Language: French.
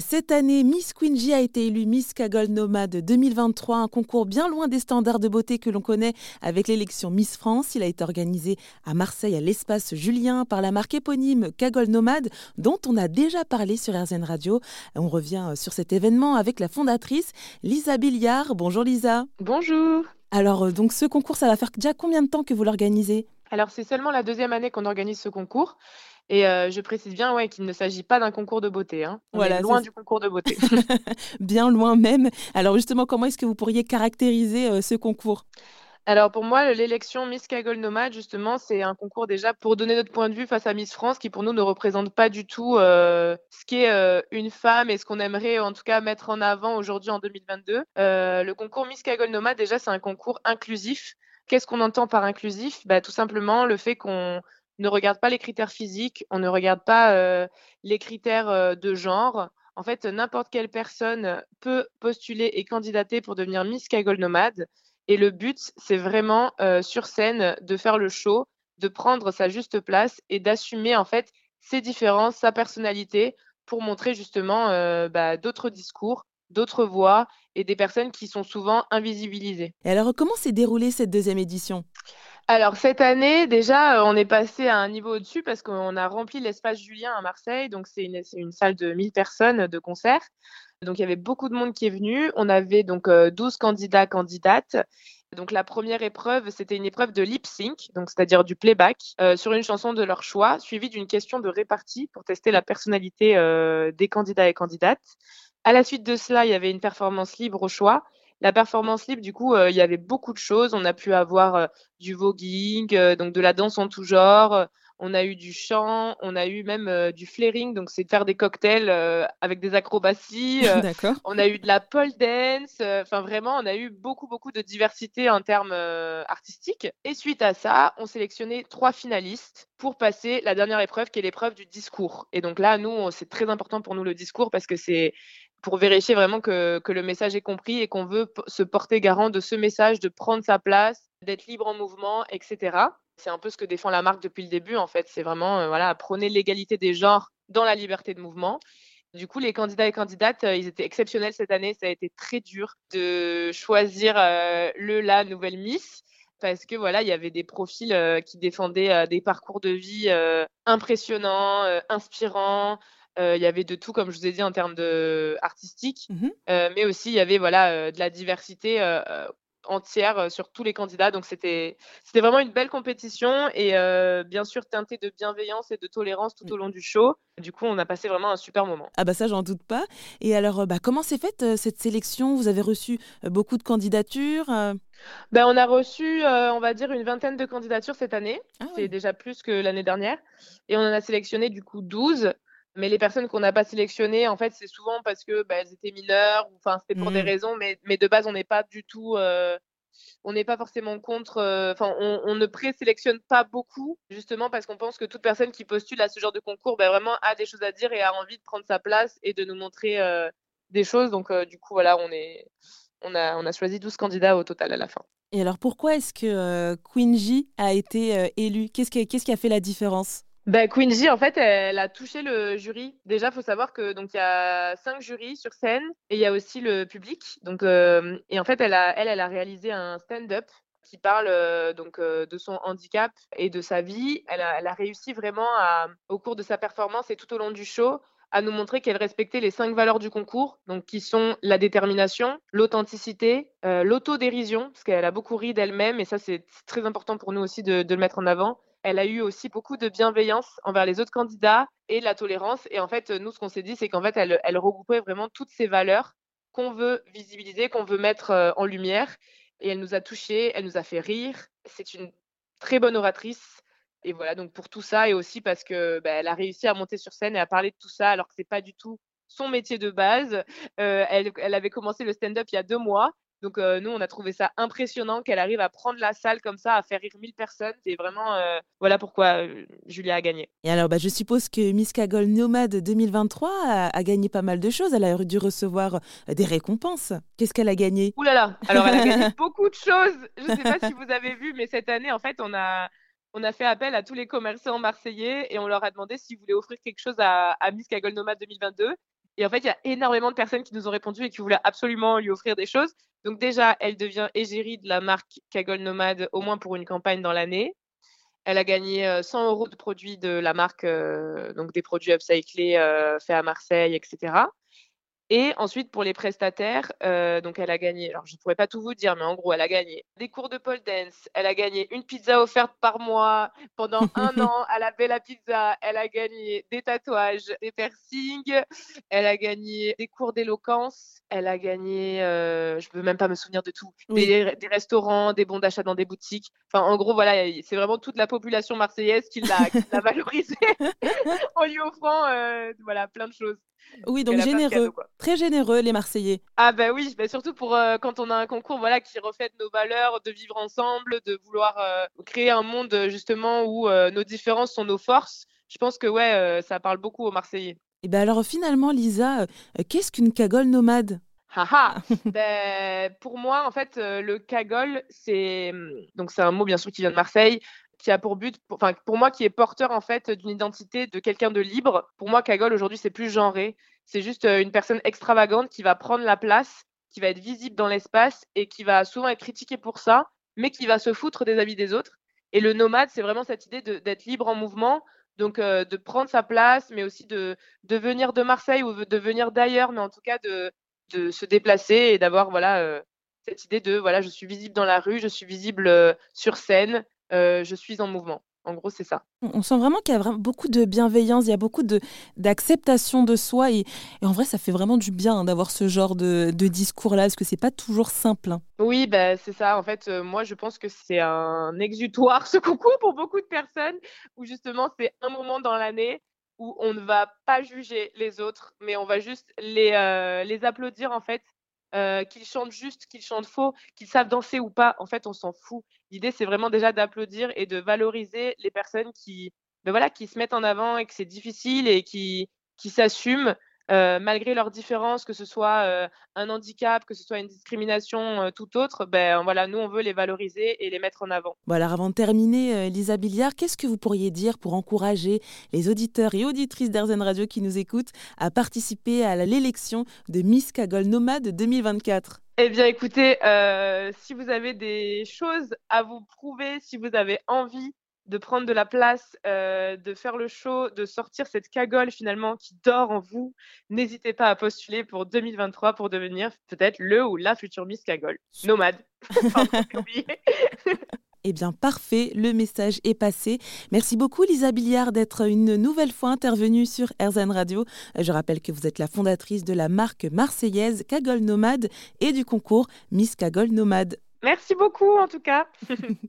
Cette année, Miss Queen a été élue Miss Cagole Nomade 2023, un concours bien loin des standards de beauté que l'on connaît avec l'élection Miss France. Il a été organisé à Marseille à l'espace Julien par la marque éponyme Cagole Nomade dont on a déjà parlé sur RZN Radio. On revient sur cet événement avec la fondatrice Lisa Billiard. Bonjour Lisa. Bonjour. Alors euh, donc ce concours, ça va faire déjà combien de temps que vous l'organisez? Alors c'est seulement la deuxième année qu'on organise ce concours. Et je précise bien ouais, qu'il ne s'agit pas d'un concours de beauté. Hein. On est loin du concours de beauté. bien loin même. Alors justement, comment est-ce que vous pourriez caractériser ce concours? Alors pour moi, l'élection Miss Cagole Nomade, justement, c'est un concours déjà pour donner notre point de vue face à Miss France, qui pour nous ne représente pas du tout ce qu'est une femme et ce qu'on aimerait en tout cas mettre en avant aujourd'hui en 2022. le concours Miss Cagole Nomade, déjà, c'est un concours inclusif. Qu'est-ce qu'on entend par inclusif? Bah, Tout simplement le fait qu'on ne regarde pas les critères physiques, on ne regarde pas euh, les critères euh, de genre. En fait, n'importe quelle personne peut postuler et candidater pour devenir Miss Cagole Nomade. Et le but, c'est vraiment euh, sur scène de faire le show, de prendre sa juste place et d'assumer en fait ses différences, sa personnalité pour montrer justement bah, d'autres discours, d'autres voix et des personnes qui sont souvent invisibilisées. Et alors, comment s'est déroulée cette deuxième édition? Alors cette année, déjà, euh, on est passé à un niveau au-dessus parce qu'on a rempli l'espace Julien à Marseille. Donc c'est une, salle de 1000 personnes de concert. Donc il y avait beaucoup de monde qui est venu. On avait donc 12 euh, candidats, candidates. Donc la première épreuve, c'était une épreuve de lip sync, donc c'est-à-dire du playback euh, sur une chanson de leur choix, suivie d'une question de répartie pour tester la personnalité des candidats et candidates. À la suite de cela, il y avait une performance libre au choix la performance libre, du coup, euh, il y avait beaucoup de choses. On a pu avoir euh, du voguing, euh, donc de la danse en tout genre. On a eu du chant, on a eu même du flaring, donc c'est de faire des cocktails avec des acrobaties. D'accord. On a eu de la pole dance. Enfin, vraiment, on a eu beaucoup, beaucoup de diversité en termes artistiques. Et suite à ça, on sélectionnait trois finalistes pour passer la dernière épreuve, qui est l'épreuve du discours. Et donc là, nous, c'est très important pour nous le discours parce que c'est pour vérifier vraiment que, le message est compris et qu'on veut se porter garant de ce message, de prendre sa place, d'être libre en mouvement, etc. C'est un peu ce que défend la marque depuis le début, en fait. C'est vraiment euh, voilà, prôner l'égalité des genres dans la liberté de mouvement. Du coup, les candidats et candidates, euh, ils étaient exceptionnels cette année. Ça a été très dur de choisir euh, le, la nouvelle Miss parce que voilà, il y avait des profils qui défendaient des parcours de vie impressionnants, inspirants, il y avait de tout, comme je vous ai dit, en termes de artistique, mmh euh, mais aussi il y avait voilà, euh, de la diversité entière sur tous les candidats. Donc c'était c'était vraiment une belle compétition et bien sûr teintée de bienveillance et de tolérance tout au long du show. Du coup, on a passé vraiment un super moment. Ah bah ça, j'en doute pas. Et alors, bah, comment s'est faite cette sélection? Vous avez reçu beaucoup de candidatures ben, on a reçu, on va dire, une vingtaine de candidatures cette année. Ah C'est déjà plus que l'année dernière. Et on en a sélectionné du coup 12. Mais les personnes qu'on n'a pas sélectionnées, en fait, c'est souvent parce que bah, elles étaient mineures, enfin c'était pour des mmh. raisons, mais, mais de base on n'est pas du tout, euh, on n'est pas forcément contre, euh, enfin on, ne présélectionne pas beaucoup, justement parce qu'on pense que toute personne qui postule à ce genre de concours, bah, vraiment a des choses à dire et a envie de prendre sa place et de nous montrer euh, des choses. Donc du coup voilà, on est, on a, on a choisi 12 candidats au total à la fin. Et alors pourquoi est-ce que Queen J a été élue? Qu'est-ce qu'est-ce qui a fait la différence? Bah, Queen en fait, elle a touché le jury. Déjà, faut savoir que donc il y a cinq jurys sur scène et il y a aussi le public. Donc, euh, et en fait, elle a, elle, a réalisé un stand-up qui parle euh, donc euh, de son handicap et de sa vie. Elle a, réussi vraiment au cours de sa performance et tout au long du show à nous montrer qu'elle respectait les cinq valeurs du concours, donc qui sont la détermination, l'authenticité, l'autodérision, parce qu'elle a beaucoup ri d'elle-même, et ça c'est très important pour nous aussi de, le mettre en avant, elle a eu aussi beaucoup de bienveillance envers les autres candidats et de la tolérance. Et en fait, nous, ce qu'on s'est dit, c'est qu'en fait, elle, regroupait vraiment toutes ces valeurs qu'on veut visibiliser, qu'on veut mettre euh, en lumière. Et elle nous a touchés, elle nous a fait rire. C'est une très bonne oratrice. Et voilà, donc pour tout ça, et aussi parce que bah, elle a réussi à monter sur scène et à parler de tout ça, alors que c'est pas du tout son métier de base. Euh, elle, avait commencé le stand-up il y a deux mois donc euh, nous, on a trouvé ça impressionnant qu'elle arrive à prendre la salle comme ça, à faire rire 1000 personnes. C'est vraiment, euh, voilà pourquoi euh, Julia a gagné. Et alors, bah, je suppose que Miss Cagole Nomade 2023 a, gagné pas mal de choses. Elle a dû recevoir des récompenses. Qu'est-ce qu'elle a gagné? Ouh là là Alors, elle a gagné beaucoup de choses. Je ne sais pas si vous avez vu, mais cette année, en fait, on a... On a fait appel à tous les commerçants marseillais et on leur a demandé s'ils voulaient offrir quelque chose à, à Miss Cagole Nomade 2022. Et en fait, il y a énormément de personnes qui nous ont répondu et qui voulaient absolument lui offrir des choses. Donc déjà, elle devient égérie de la marque Kaggle Nomade au moins pour une campagne dans l'année. Elle a gagné 100 euros de produits de la marque, donc des produits upcyclés faits à Marseille, etc. Et ensuite, pour les prestataires, euh, donc elle a gagné, alors je ne pourrais pas tout vous dire, mais en gros, elle a gagné des cours de pole dance, elle a gagné une pizza offerte par mois pendant un an à la Bella Pizza, elle a gagné des tatouages, des piercings, elle a gagné des cours d'éloquence, elle a gagné, euh, je ne peux même pas me souvenir de tout, des, restaurants, des bons d'achat dans des boutiques. Enfin, en gros, voilà, c'est vraiment toute la population marseillaise qui l'a valorisée en lui offrant euh, voilà, plein de choses. Oui, donc généreux, très généreux les Marseillais. Ah bah oui, bah surtout pour euh, quand on a un concours voilà qui reflète nos valeurs de vivre ensemble, de vouloir euh, créer un monde justement où euh, nos différences sont nos forces. Je pense que ouais, ça parle beaucoup aux Marseillais. Et ben alors finalement Lisa, qu'est-ce qu'une cagole nomade? Haha. ben, pour moi, en fait, le cagole, c'est donc c'est un mot bien sûr qui vient de Marseille qui a pour but, enfin pour moi qui est porteur en fait d'une identité de quelqu'un de libre. Pour moi, Kagol aujourd'hui c'est plus genré, c'est juste euh, une personne extravagante qui va prendre la place, qui va être visible dans l'espace et qui va souvent être critiquée pour ça, mais qui va se foutre des avis des autres. Et le nomade, c'est vraiment cette idée d'être libre en mouvement, donc euh, de prendre sa place, mais aussi de, venir de Marseille ou de venir d'ailleurs, mais en tout cas de, de se déplacer et d'avoir voilà euh, cette idée de voilà je suis visible dans la rue, je suis visible sur scène, euh, je suis en mouvement. En gros, c'est ça. On sent vraiment qu'il y a vraiment beaucoup de bienveillance, il y a beaucoup d'acceptation de, soi. Et, en vrai, ça fait vraiment du bien hein, d'avoir ce genre de, discours-là, parce que c'est pas toujours simple. Hein. Oui, bah, c'est ça. En fait, euh, moi, je pense que c'est un exutoire, ce concours, pour beaucoup de personnes, où justement, c'est un moment dans l'année où on ne va pas juger les autres, mais on va juste les, euh, les applaudir, en fait, euh, qu'ils chantent juste, qu'ils chantent faux, qu'ils savent danser ou pas, en fait, on s'en fout. L'idée, c'est vraiment déjà d'applaudir et de valoriser les personnes qui, ben voilà, qui se mettent en avant et que c'est difficile et qui, qui s'assument euh, malgré leurs différences, que ce soit euh, un handicap, que ce soit une discrimination, euh, tout autre, ben voilà, nous on veut les valoriser et les mettre en avant. Bon alors avant de terminer, Elisa Billiard, qu'est-ce que vous pourriez dire pour encourager les auditeurs et auditrices d'Airzen Radio qui nous écoutent à participer à l'élection de Miss Cagole Nomade 2024 eh bien, écoutez, si vous avez des choses à vous prouver, si vous avez envie de prendre de la place, euh, de faire le show, de sortir cette cagole finalement qui dort en vous, n'hésitez pas à postuler pour 2023 pour devenir peut-être le ou la future Miss Cagole. Nomade. Eh bien, parfait, le message est passé. Merci beaucoup, Lisa Billiard, d'être une nouvelle fois intervenue sur RZN Radio. Je rappelle que vous êtes la fondatrice de la marque marseillaise Cagole Nomade et du concours Miss Cagole Nomade. Merci beaucoup, en tout cas.